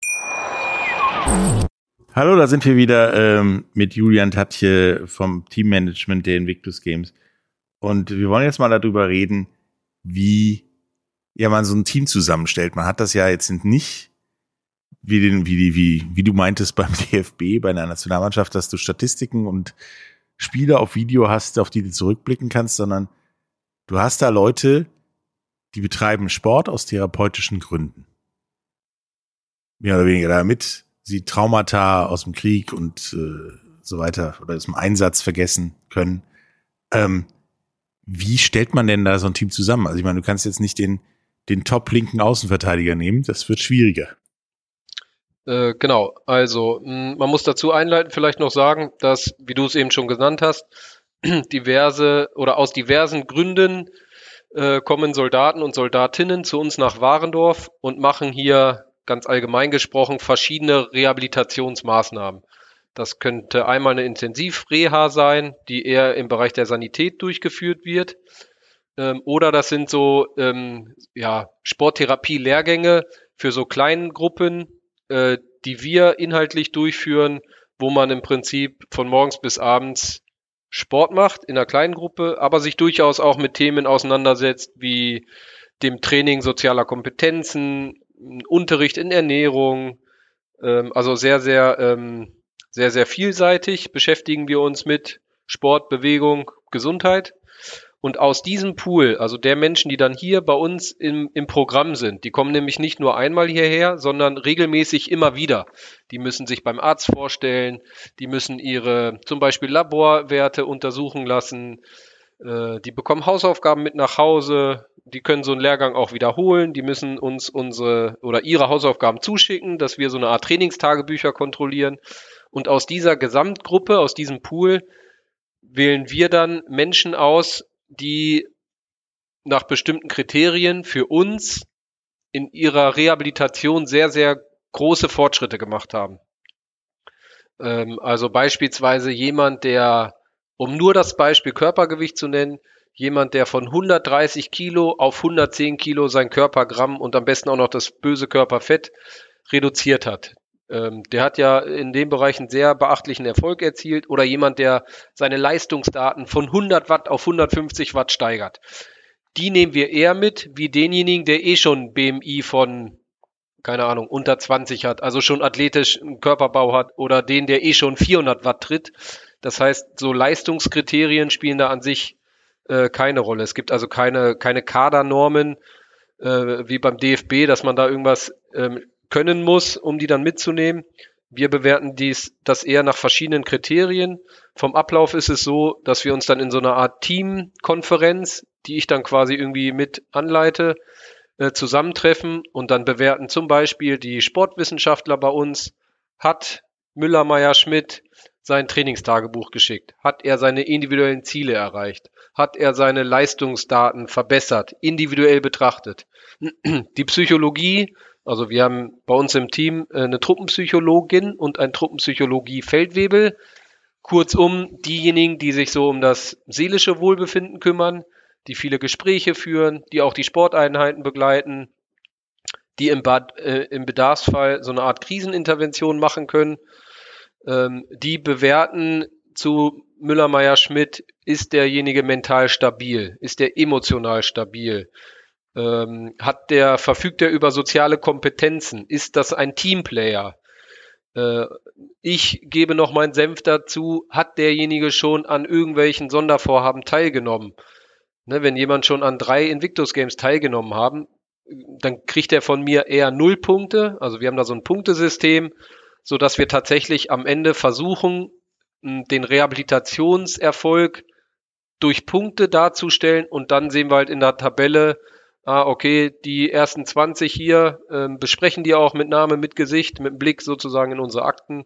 Hallo, da sind wir wieder ähm, mit Julian Tatje vom Teammanagement der Invictus Games. Und wir wollen jetzt mal darüber reden, wie ja man so ein Team zusammenstellt. Man hat das ja jetzt nicht wie den, wie die, wie, wie du meintest beim DFB, bei einer Nationalmannschaft, dass du Statistiken und Spiele auf Video hast, auf die du zurückblicken kannst, sondern du hast da Leute, die betreiben Sport aus therapeutischen Gründen. Mehr oder weniger damit sie Traumata aus dem Krieg und äh, so weiter oder aus dem Einsatz vergessen können. Ähm, wie stellt man denn da so ein Team zusammen? Also ich meine, du kannst jetzt nicht den, den top-linken Außenverteidiger nehmen, das wird schwieriger. Äh, genau, also man muss dazu einleiten, vielleicht noch sagen, dass, wie du es eben schon genannt hast, diverse oder aus diversen Gründen äh, kommen Soldaten und Soldatinnen zu uns nach Warendorf und machen hier ganz allgemein gesprochen verschiedene Rehabilitationsmaßnahmen. Das könnte einmal eine Intensivreha sein, die eher im Bereich der Sanität durchgeführt wird. Ähm, oder das sind so ähm, ja, Sporttherapie-Lehrgänge für so kleinen Gruppen, äh, die wir inhaltlich durchführen, wo man im Prinzip von morgens bis abends Sport macht in einer kleinen Gruppe, aber sich durchaus auch mit Themen auseinandersetzt wie dem Training sozialer Kompetenzen, Unterricht in Ernährung, ähm, also sehr, sehr, ähm, sehr, sehr vielseitig beschäftigen wir uns mit Sport, Bewegung, Gesundheit. Und aus diesem Pool, also der Menschen, die dann hier bei uns im, im Programm sind, die kommen nämlich nicht nur einmal hierher, sondern regelmäßig immer wieder. Die müssen sich beim Arzt vorstellen, die müssen ihre zum Beispiel Laborwerte untersuchen lassen, äh, die bekommen Hausaufgaben mit nach Hause, die können so einen Lehrgang auch wiederholen, die müssen uns unsere oder ihre Hausaufgaben zuschicken, dass wir so eine Art Trainingstagebücher kontrollieren. Und aus dieser Gesamtgruppe, aus diesem Pool, wählen wir dann Menschen aus, die nach bestimmten Kriterien für uns in ihrer Rehabilitation sehr, sehr große Fortschritte gemacht haben. Ähm, also beispielsweise jemand, der, um nur das Beispiel Körpergewicht zu nennen, jemand, der von 130 Kilo auf 110 Kilo sein Körpergramm und am besten auch noch das böse Körperfett reduziert hat. Ähm, der hat ja in dem Bereich einen sehr beachtlichen Erfolg erzielt oder jemand, der seine Leistungsdaten von 100 Watt auf 150 Watt steigert. Die nehmen wir eher mit, wie denjenigen, der eh schon BMI von, keine Ahnung, unter 20 hat, also schon athletisch einen Körperbau hat oder den, der eh schon 400 Watt tritt. Das heißt, so Leistungskriterien spielen da an sich äh, keine Rolle. Es gibt also keine, keine Kadernormen äh, wie beim DFB, dass man da irgendwas ähm, können muss, um die dann mitzunehmen. Wir bewerten dies, das eher nach verschiedenen Kriterien. Vom Ablauf ist es so, dass wir uns dann in so einer Art Teamkonferenz, die ich dann quasi irgendwie mit anleite, äh, zusammentreffen und dann bewerten zum Beispiel die Sportwissenschaftler bei uns, hat Müller, Meyer, Schmidt sein Trainingstagebuch geschickt? Hat er seine individuellen Ziele erreicht? Hat er seine Leistungsdaten verbessert, individuell betrachtet? Die Psychologie, also wir haben bei uns im Team äh, eine Truppenpsychologin und ein Truppenpsychologie-Feldwebel. Kurzum, diejenigen, die sich so um das seelische Wohlbefinden kümmern, die viele Gespräche führen, die auch die Sporteinheiten begleiten, die im, Bad, äh, im Bedarfsfall so eine Art Krisenintervention machen können ähm, die bewerten zu Müller, Meyer, Schmidt, ist derjenige mental stabil? Ist der emotional stabil? Ähm, hat der, verfügt er über soziale Kompetenzen? Ist das ein Teamplayer? Äh, ich gebe noch meinen Senf dazu, hat derjenige schon an irgendwelchen Sondervorhaben teilgenommen? Ne, wenn jemand schon an drei Invictus Games teilgenommen haben, dann kriegt er von mir eher null Punkte. Also wir haben da so ein Punktesystem so dass wir tatsächlich am Ende versuchen, den Rehabilitationserfolg durch Punkte darzustellen und dann sehen wir halt in der Tabelle, ah, okay, die ersten 20 hier äh, besprechen die auch mit Name, mit Gesicht, mit Blick sozusagen in unsere Akten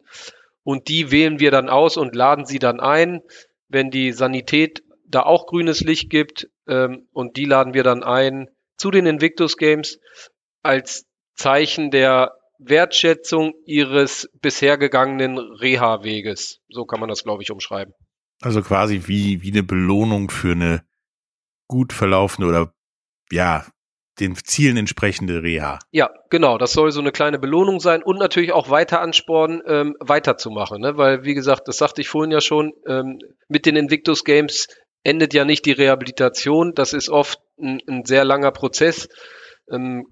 und die wählen wir dann aus und laden sie dann ein, wenn die Sanität da auch grünes Licht gibt ähm, und die laden wir dann ein zu den Invictus Games als Zeichen der Wertschätzung ihres bisher gegangenen Reha-Weges. So kann man das, glaube ich, umschreiben. Also quasi wie, wie eine Belohnung für eine gut verlaufende oder ja, den Zielen entsprechende Reha. Ja, genau. Das soll so eine kleine Belohnung sein und natürlich auch weiter anspornen, ähm, weiterzumachen. Ne? Weil, wie gesagt, das sagte ich vorhin ja schon, ähm, mit den Invictus Games endet ja nicht die Rehabilitation. Das ist oft ein, ein sehr langer Prozess. Ähm,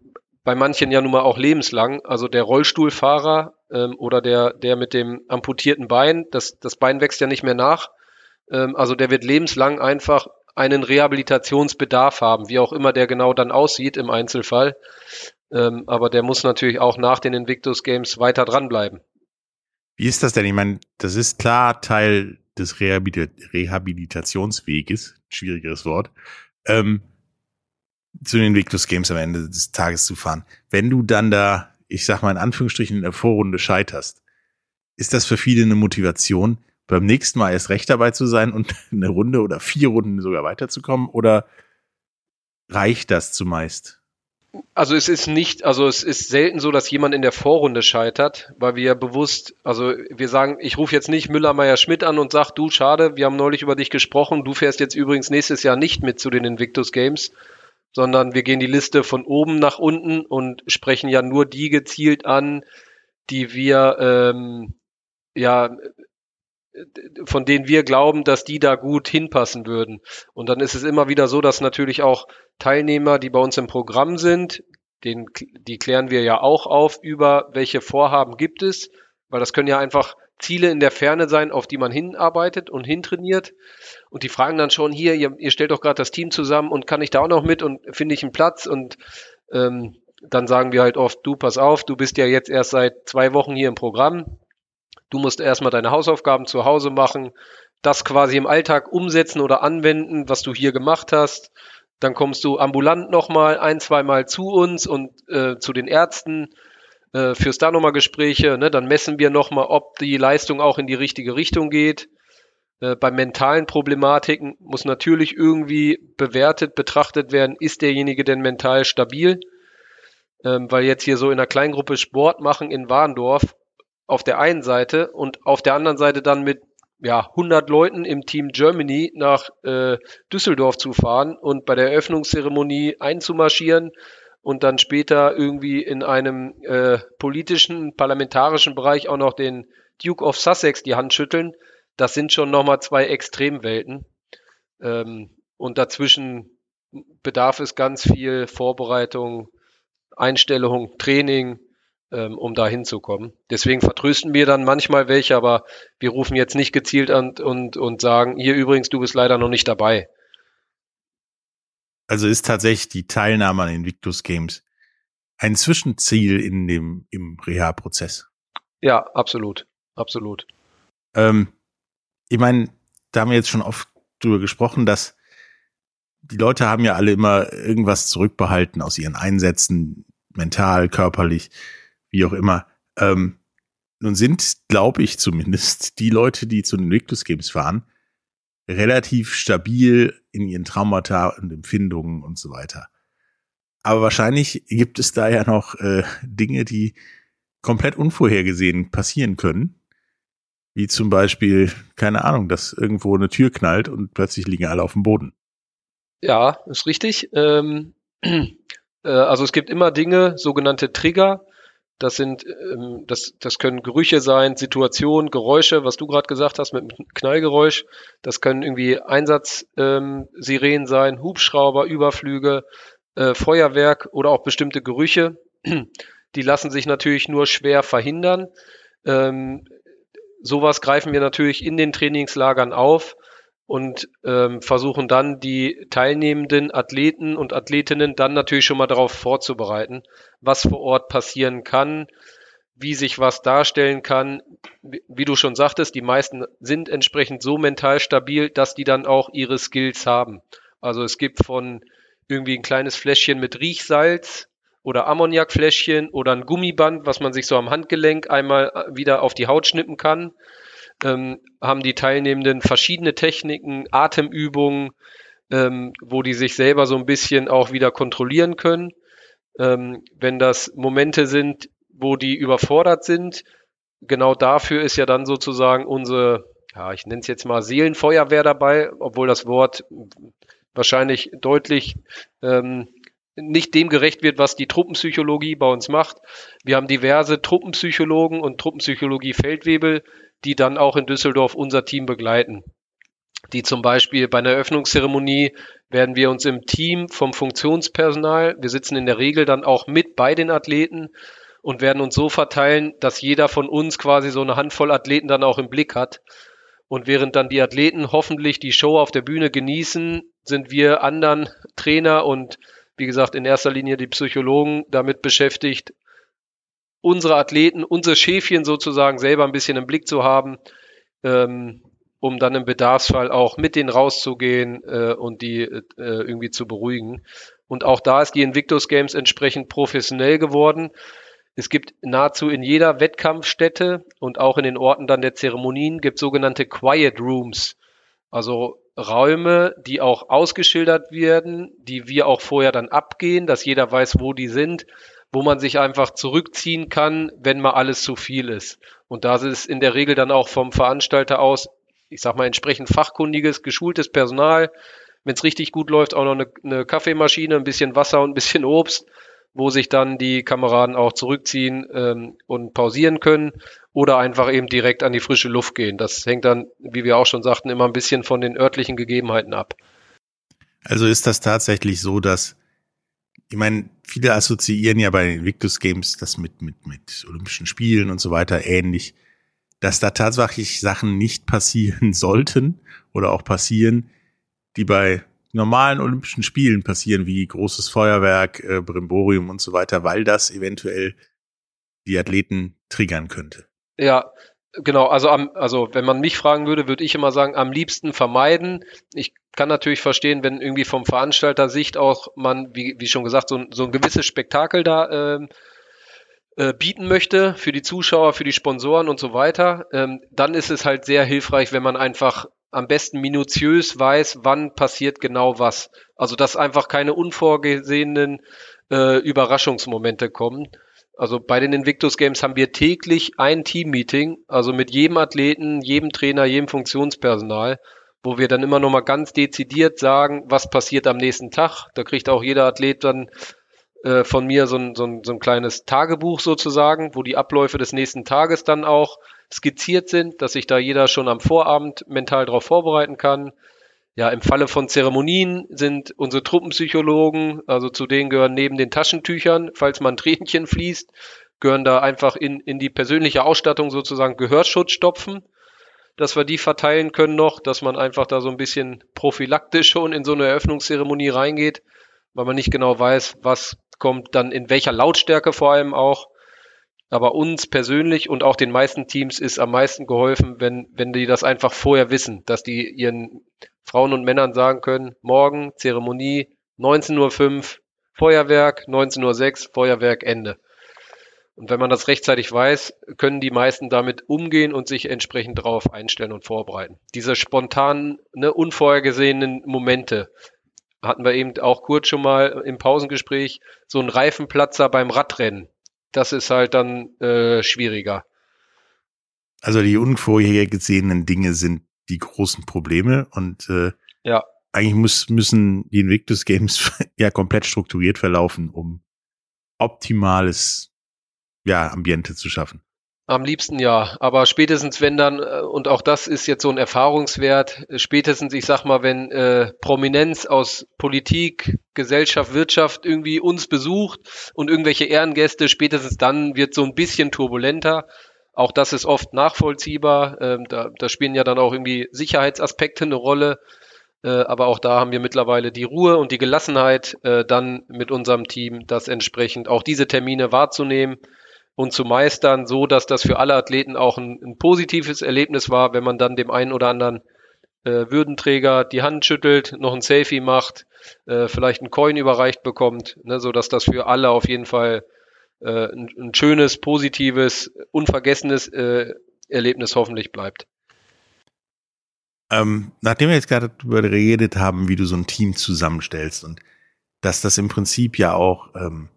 bei manchen ja nun mal auch lebenslang. Also der Rollstuhlfahrer ähm, oder der, der mit dem amputierten Bein, das, das Bein wächst ja nicht mehr nach. Ähm, also der wird lebenslang einfach einen Rehabilitationsbedarf haben, wie auch immer der genau dann aussieht im Einzelfall. Ähm, aber der muss natürlich auch nach den Invictus Games weiter dranbleiben. Wie ist das denn? Ich meine, das ist klar Teil des Rehabilitationsweges, schwierigeres Wort. Ähm, zu den Invictus Games am Ende des Tages zu fahren. Wenn du dann da, ich sag mal in Anführungsstrichen, in der Vorrunde scheiterst, ist das für viele eine Motivation, beim nächsten Mal erst recht dabei zu sein und eine Runde oder vier Runden sogar weiterzukommen? Oder reicht das zumeist? Also es ist nicht, also es ist selten so, dass jemand in der Vorrunde scheitert, weil wir bewusst, also wir sagen, ich rufe jetzt nicht Müller, Meier, Schmidt an und sag, du, schade, wir haben neulich über dich gesprochen, du fährst jetzt übrigens nächstes Jahr nicht mit zu den Invictus Games, sondern wir gehen die Liste von oben nach unten und sprechen ja nur die gezielt an, die wir ähm, ja von denen wir glauben, dass die da gut hinpassen würden. Und dann ist es immer wieder so, dass natürlich auch Teilnehmer, die bei uns im Programm sind, den, die klären wir ja auch auf über welche Vorhaben gibt es, weil das können ja einfach Ziele in der Ferne sein, auf die man hinarbeitet und hintrainiert. Und die fragen dann schon, hier, ihr, ihr stellt doch gerade das Team zusammen und kann ich da auch noch mit und finde ich einen Platz? Und ähm, dann sagen wir halt oft, du, pass auf, du bist ja jetzt erst seit zwei Wochen hier im Programm. Du musst erstmal deine Hausaufgaben zu Hause machen, das quasi im Alltag umsetzen oder anwenden, was du hier gemacht hast. Dann kommst du ambulant nochmal ein, zweimal zu uns und äh, zu den Ärzten äh, führst da nochmal Gespräche, ne? dann messen wir nochmal, ob die Leistung auch in die richtige Richtung geht. Äh, bei mentalen Problematiken muss natürlich irgendwie bewertet, betrachtet werden, ist derjenige denn mental stabil? Ähm, weil jetzt hier so in einer Kleingruppe Sport machen in Warndorf auf der einen Seite und auf der anderen Seite dann mit ja, 100 Leuten im Team Germany nach äh, Düsseldorf zu fahren und bei der Eröffnungszeremonie einzumarschieren und dann später irgendwie in einem äh, politischen, parlamentarischen Bereich auch noch den Duke of Sussex die Hand schütteln, das sind schon nochmal zwei Extremwelten. Ähm, und dazwischen bedarf es ganz viel Vorbereitung, Einstellung, Training, ähm, um da hinzukommen. Deswegen vertrösten wir dann manchmal welche, aber wir rufen jetzt nicht gezielt an und, und sagen, hier übrigens, du bist leider noch nicht dabei. Also ist tatsächlich die Teilnahme an Invictus Games ein Zwischenziel in dem, im Reha-Prozess. Ja, absolut. Absolut. Ähm, ich meine, da haben wir jetzt schon oft drüber gesprochen, dass die Leute haben ja alle immer irgendwas zurückbehalten aus ihren Einsätzen, mental, körperlich, wie auch immer. Ähm, nun sind, glaube ich zumindest, die Leute, die zu den Victus Games fahren, relativ stabil in ihren Traumata und Empfindungen und so weiter. Aber wahrscheinlich gibt es da ja noch äh, Dinge, die komplett unvorhergesehen passieren können. Wie zum Beispiel, keine Ahnung, dass irgendwo eine Tür knallt und plötzlich liegen alle auf dem Boden. Ja, ist richtig. Ähm, äh, also es gibt immer Dinge, sogenannte Trigger. Das sind, ähm, das, das können Gerüche sein, Situationen, Geräusche, was du gerade gesagt hast mit Knallgeräusch. Das können irgendwie Einsatzsirenen ähm, sein, Hubschrauber, Überflüge, äh, Feuerwerk oder auch bestimmte Gerüche. Die lassen sich natürlich nur schwer verhindern. Ähm, sowas greifen wir natürlich in den Trainingslagern auf und ähm, versuchen dann die teilnehmenden Athleten und Athletinnen dann natürlich schon mal darauf vorzubereiten, was vor Ort passieren kann, wie sich was darstellen kann. Wie, wie du schon sagtest, die meisten sind entsprechend so mental stabil, dass die dann auch ihre Skills haben. Also es gibt von irgendwie ein kleines Fläschchen mit Riechsalz oder Ammoniakfläschchen oder ein Gummiband, was man sich so am Handgelenk einmal wieder auf die Haut schnippen kann ähm, haben die Teilnehmenden verschiedene Techniken, Atemübungen, ähm, wo die sich selber so ein bisschen auch wieder kontrollieren können. Ähm, wenn das Momente sind, wo die überfordert sind, genau dafür ist ja dann sozusagen unsere, ja, ich nenne es jetzt mal Seelenfeuerwehr dabei, obwohl das Wort wahrscheinlich deutlich ähm, nicht dem gerecht wird, was die Truppenpsychologie bei uns macht. Wir haben diverse Truppenpsychologen und Truppenpsychologie-Feldwebel, die dann auch in Düsseldorf unser Team begleiten. Die zum Beispiel bei einer Eröffnungszeremonie werden wir uns im Team vom Funktionspersonal, wir sitzen in der Regel dann auch mit bei den Athleten und werden uns so verteilen, dass jeder von uns quasi so eine Handvoll Athleten dann auch im Blick hat. Und während dann die Athleten hoffentlich die Show auf der Bühne genießen, sind wir anderen Trainer und wie gesagt in erster Linie die Psychologen damit beschäftigt, unsere Athleten, unsere Schäfchen sozusagen selber ein bisschen im Blick zu haben, ähm, um dann im Bedarfsfall auch mit denen rauszugehen äh, und die äh, irgendwie zu beruhigen. Und auch da ist die Invictus Games entsprechend professionell geworden. Es gibt nahezu in jeder Wettkampfstätte und auch in den Orten dann der Zeremonien gibt sogenannte Quiet Rooms. Also Räume, die auch ausgeschildert werden, die wir auch vorher dann abgehen, dass jeder weiß, wo die sind wo man sich einfach zurückziehen kann, wenn mal alles zu viel ist. Und da ist in der Regel dann auch vom Veranstalter aus, ich sag mal, entsprechend fachkundiges, geschultes Personal. Wenn es richtig gut läuft, auch noch eine, eine Kaffeemaschine, ein bisschen Wasser und ein bisschen Obst, wo sich dann die Kameraden auch zurückziehen ähm, und pausieren können oder einfach eben direkt an die frische Luft gehen. Das hängt dann, wie wir auch schon sagten, immer ein bisschen von den örtlichen Gegebenheiten ab. Also ist das tatsächlich so, dass ich meine, viele assoziieren ja bei den Invictus Games das mit, mit, mit Olympischen Spielen und so weiter ähnlich, dass da tatsächlich Sachen nicht passieren sollten oder auch passieren, die bei normalen Olympischen Spielen passieren, wie großes Feuerwerk, äh, Brimborium und so weiter, weil das eventuell die Athleten triggern könnte. Ja, Genau, also am, also wenn man mich fragen würde, würde ich immer sagen, am liebsten vermeiden. Ich kann natürlich verstehen, wenn irgendwie vom Veranstalter Sicht auch man, wie, wie schon gesagt, so, so ein gewisses Spektakel da ähm, äh, bieten möchte für die Zuschauer, für die Sponsoren und so weiter, ähm, dann ist es halt sehr hilfreich, wenn man einfach am besten minutiös weiß, wann passiert genau was. Also dass einfach keine unvorgesehenen äh, Überraschungsmomente kommen. Also bei den Invictus Games haben wir täglich ein Team-Meeting, also mit jedem Athleten, jedem Trainer, jedem Funktionspersonal, wo wir dann immer nochmal ganz dezidiert sagen, was passiert am nächsten Tag. Da kriegt auch jeder Athlet dann äh, von mir so ein, so, ein, so ein kleines Tagebuch sozusagen, wo die Abläufe des nächsten Tages dann auch skizziert sind, dass sich da jeder schon am Vorabend mental darauf vorbereiten kann. Ja, im Falle von Zeremonien sind unsere Truppenpsychologen, also zu denen gehören neben den Taschentüchern, falls man Tränchen fließt, gehören da einfach in, in die persönliche Ausstattung sozusagen Gehörschutzstopfen, dass wir die verteilen können noch, dass man einfach da so ein bisschen prophylaktisch schon in so eine Eröffnungszeremonie reingeht, weil man nicht genau weiß, was kommt dann in welcher Lautstärke vor allem auch. Aber uns persönlich und auch den meisten Teams ist am meisten geholfen, wenn, wenn die das einfach vorher wissen, dass die ihren Frauen und Männern sagen können, morgen Zeremonie 19.05 Uhr Feuerwerk, 19.06 Uhr Feuerwerk, Ende. Und wenn man das rechtzeitig weiß, können die meisten damit umgehen und sich entsprechend darauf einstellen und vorbereiten. Diese spontanen, ne, unvorhergesehenen Momente hatten wir eben auch kurz schon mal im Pausengespräch, so ein Reifenplatzer beim Radrennen. Das ist halt dann äh, schwieriger. Also die unvorhergesehenen Dinge sind die großen Probleme und äh, ja. eigentlich muss, müssen die Invictus Games ja komplett strukturiert verlaufen, um optimales ja, Ambiente zu schaffen. Am liebsten ja, aber spätestens wenn dann, äh, und auch das ist jetzt so ein Erfahrungswert, äh, spätestens, ich sag mal, wenn äh, Prominenz aus Politik, Gesellschaft, Wirtschaft irgendwie uns besucht und irgendwelche Ehrengäste, spätestens dann wird so ein bisschen turbulenter. Auch das ist oft nachvollziehbar. Ähm, da, da spielen ja dann auch irgendwie Sicherheitsaspekte eine Rolle. Äh, aber auch da haben wir mittlerweile die Ruhe und die Gelassenheit, äh, dann mit unserem Team das entsprechend auch diese Termine wahrzunehmen und zu meistern, so dass das für alle Athleten auch ein, ein positives Erlebnis war, wenn man dann dem einen oder anderen äh, Würdenträger die Hand schüttelt, noch ein Selfie macht, äh, vielleicht einen Coin überreicht bekommt, ne, so dass das für alle auf jeden Fall äh, ein, ein, schönes, positives, unvergessenes äh, Erlebnis hoffentlich bleibt. Ähm, nachdem wir jetzt gerade darüber geredet haben, wie du so ein Team zusammenstellst und dass das im Prinzip ja auch ähm,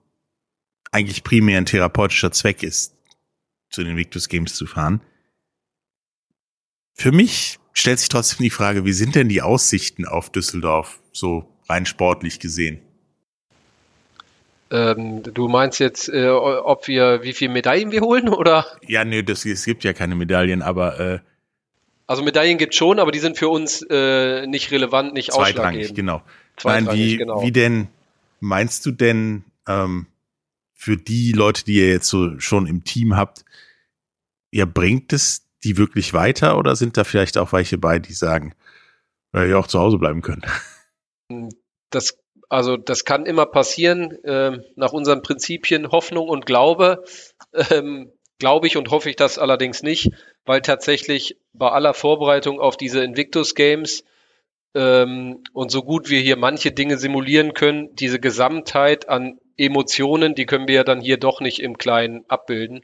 eigentlich primär ein therapeutischer Zweck ist, zu den Victus Games zu fahren. Für mich stellt sich trotzdem die Frage, wie sind denn die Aussichten auf Düsseldorf so rein sportlich gesehen? Ähm, du meinst jetzt, äh, ob wir, wie viele Medaillen wir holen, oder? Ja, nee, das, es gibt ja keine Medaillen, aber äh, also Medaillen gibt schon, aber die sind für uns äh, nicht relevant, nicht ausschlaggebend. Genau. Nein, wie, genau. wie denn meinst du denn ähm, für die Leute, die ihr jetzt so schon im Team habt, ja, bringt es die wirklich weiter oder sind da vielleicht auch welche bei, die sagen, äh, ja auch zu Hause bleiben können? Das also das kann immer passieren, äh, nach unseren Prinzipien Hoffnung und Glaube. Ähm, Glaube ich und hoffe ich das allerdings nicht, weil tatsächlich bei aller Vorbereitung auf diese Invictus Games ähm, und so gut wir hier manche Dinge simulieren können, diese Gesamtheit an Emotionen, die können wir ja dann hier doch nicht im Kleinen abbilden.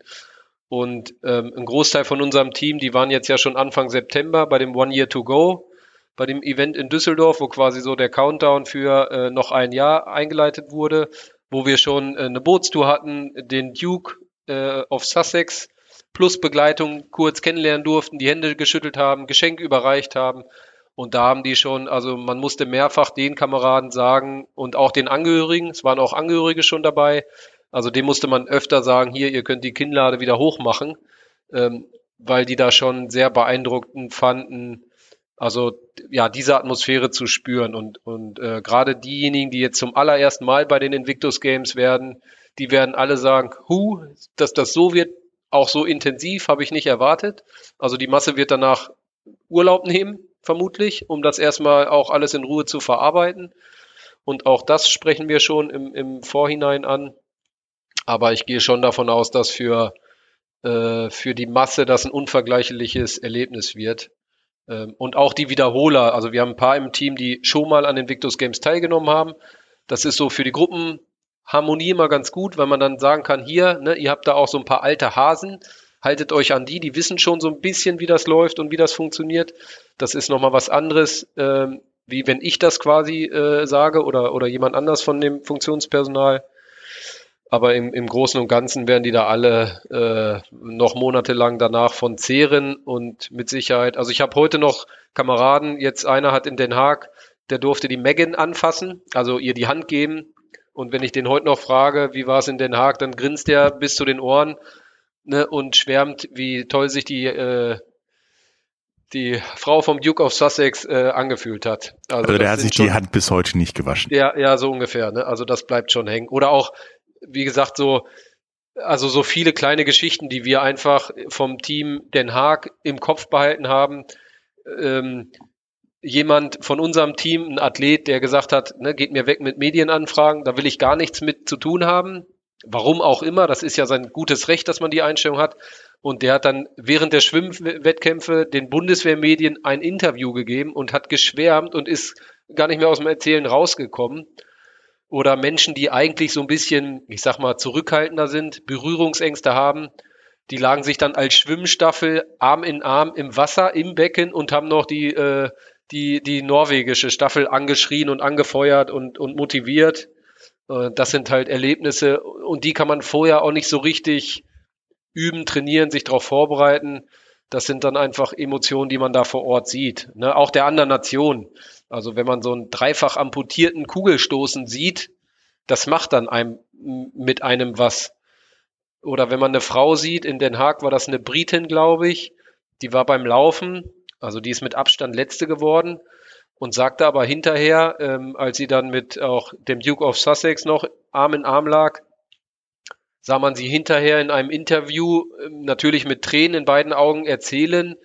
Und ähm, ein Großteil von unserem Team, die waren jetzt ja schon Anfang September bei dem One Year to Go bei dem Event in Düsseldorf, wo quasi so der Countdown für äh, noch ein Jahr eingeleitet wurde, wo wir schon äh, eine Bootstour hatten, den Duke äh, of Sussex plus Begleitung kurz kennenlernen durften, die Hände geschüttelt haben, Geschenke überreicht haben. Und da haben die schon, also man musste mehrfach den Kameraden sagen und auch den Angehörigen, es waren auch Angehörige schon dabei, also dem musste man öfter sagen, hier, ihr könnt die Kinnlade wieder hochmachen, ähm, weil die da schon sehr beeindruckend fanden, also ja, diese Atmosphäre zu spüren und, und äh, gerade diejenigen, die jetzt zum allerersten Mal bei den Invictus Games werden, die werden alle sagen, hu, dass das so wird, auch so intensiv, habe ich nicht erwartet. Also die Masse wird danach Urlaub nehmen, vermutlich, um das erstmal auch alles in Ruhe zu verarbeiten. Und auch das sprechen wir schon im, im Vorhinein an. Aber ich gehe schon davon aus, dass für, äh, für die Masse das ein unvergleichliches Erlebnis wird. Ähm, und auch die Wiederholer. Also wir haben ein paar im Team, die schon mal an den Victus Games teilgenommen haben. Das ist so für die Gruppenharmonie immer ganz gut, weil man dann sagen kann, hier, ne, ihr habt da auch so ein paar alte Hasen, haltet euch an die, die wissen schon so ein bisschen, wie das läuft und wie das funktioniert. Das ist nochmal was anderes, ähm, wie wenn ich das quasi äh, sage oder, oder jemand anders von dem Funktionspersonal. Aber im, im Großen und Ganzen werden die da alle äh, noch monatelang danach von zehren und mit Sicherheit. Also ich habe heute noch Kameraden, jetzt einer hat in Den Haag, der durfte die Megan anfassen, also ihr die Hand geben. Und wenn ich den heute noch frage, wie war es in Den Haag, dann grinst er bis zu den Ohren ne, und schwärmt, wie toll sich die äh, die Frau vom Duke of Sussex äh, angefühlt hat. Also, also der hat sich schon, die Hand bis heute nicht gewaschen. Ja, ja, so ungefähr. Ne? Also das bleibt schon hängen. Oder auch, wie gesagt, so, also so viele kleine Geschichten, die wir einfach vom Team Den Haag im Kopf behalten haben. Ähm, jemand von unserem Team, ein Athlet, der gesagt hat, ne, geht mir weg mit Medienanfragen, da will ich gar nichts mit zu tun haben. Warum auch immer, das ist ja sein gutes Recht, dass man die Einstellung hat. Und der hat dann während der Schwimmwettkämpfe den Bundeswehrmedien ein Interview gegeben und hat geschwärmt und ist gar nicht mehr aus dem Erzählen rausgekommen. Oder Menschen, die eigentlich so ein bisschen, ich sag mal, zurückhaltender sind, Berührungsängste haben, die lagen sich dann als Schwimmstaffel Arm in Arm im Wasser, im Becken und haben noch die, äh, die, die norwegische Staffel angeschrien und angefeuert und, und motiviert. Äh, das sind halt Erlebnisse und die kann man vorher auch nicht so richtig üben, trainieren, sich darauf vorbereiten. Das sind dann einfach Emotionen, die man da vor Ort sieht. Ne? Auch der anderen Nation. Also wenn man so einen dreifach amputierten Kugelstoßen sieht, das macht dann einem mit einem was. Oder wenn man eine Frau sieht, in Den Haag war das eine Britin, glaube ich, die war beim Laufen, also die ist mit Abstand letzte geworden und sagte aber hinterher, ähm, als sie dann mit auch dem Duke of Sussex noch Arm in Arm lag, sah man sie hinterher in einem Interview ähm, natürlich mit Tränen in beiden Augen erzählen,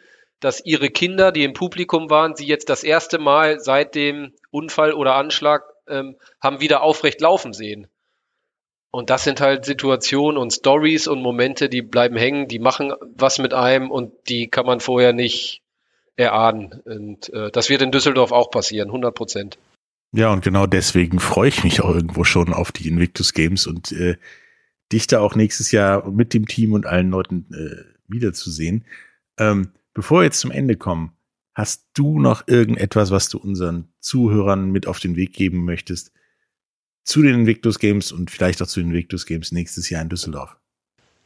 dass ihre Kinder, die im Publikum waren, sie jetzt das erste Mal seit dem Unfall oder Anschlag ähm, haben wieder aufrecht laufen sehen. Und das sind halt Situationen und Stories und Momente, die bleiben hängen, die machen was mit einem und die kann man vorher nicht erahnen. Und äh, das wird in Düsseldorf auch passieren, 100 Prozent. Ja, und genau deswegen freue ich mich auch irgendwo schon auf die Invictus Games und äh, dich da auch nächstes Jahr mit dem Team und allen Leuten äh, wiederzusehen. Ähm, bevor wir jetzt zum Ende kommen, hast du noch irgendetwas, was du unseren Zuhörern mit auf den Weg geben möchtest zu den Invictus Games und vielleicht auch zu den Invictus Games nächstes Jahr in Düsseldorf?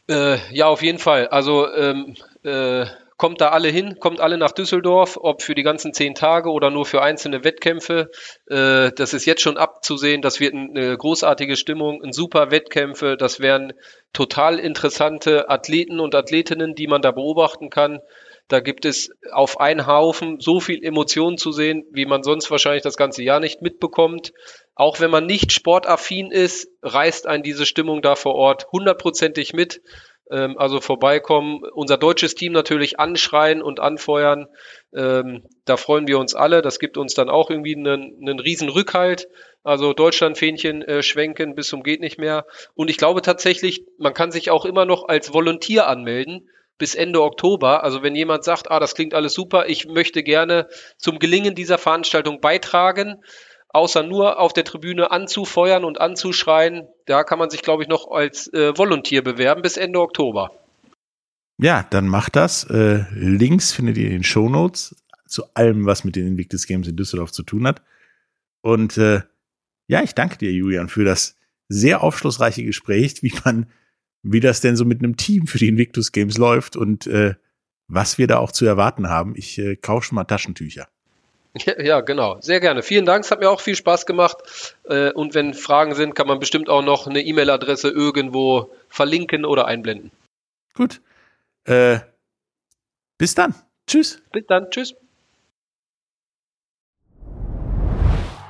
Äh, ja, auf jeden Fall. Also ähm, äh, kommt da alle hin, kommt alle nach Düsseldorf, ob für die ganzen zehn Tage oder nur für einzelne Wettkämpfe. Äh, das ist jetzt schon abzusehen. Das wird eine großartige Stimmung, ein super Wettkämpfe. Das wären total interessante Athleten und Athletinnen, die man da beobachten kann. Da gibt es auf einen Haufen so viel Emotionen zu sehen, wie man sonst wahrscheinlich das ganze Jahr nicht mitbekommt. Auch wenn man nicht sportaffin ist, reißt ein diese Stimmung da vor Ort hundertprozentig mit. Ähm, also vorbeikommen, unser deutsches Team natürlich anschreien und anfeuern. Ähm, da freuen wir uns alle. Das gibt uns dann auch irgendwie einen, einen riesen Rückhalt. Also Deutschlandfähnchen äh, schwenken bis zum geht nicht mehr. Und ich glaube tatsächlich, man kann sich auch immer noch als Volontier anmelden bis Ende Oktober. Also wenn jemand sagt, ah, das klingt alles super, ich möchte gerne zum Gelingen dieser Veranstaltung beitragen, außer nur auf der Tribüne anzufeuern und anzuschreien. Da kann man sich, glaube ich, noch als äh, Volontier bewerben bis Ende Oktober. Ja, dann macht das. Äh, Links findet ihr in den Show Notes zu allem, was mit den Invictus Games in Düsseldorf zu tun hat. Und äh, ja, ich danke dir, Julian, für das sehr aufschlussreiche Gespräch, wie man, wie das denn so mit einem Team für die Invictus Games läuft und äh, was wir da auch zu erwarten haben. Ich äh, kaufe schon mal Taschentücher. Ja, genau. Sehr gerne. Vielen Dank. Es hat mir auch viel Spaß gemacht. Äh, und wenn Fragen sind, kann man bestimmt auch noch eine E-Mail-Adresse irgendwo verlinken oder einblenden. Gut. Äh, bis dann. Tschüss. Bis dann. Tschüss.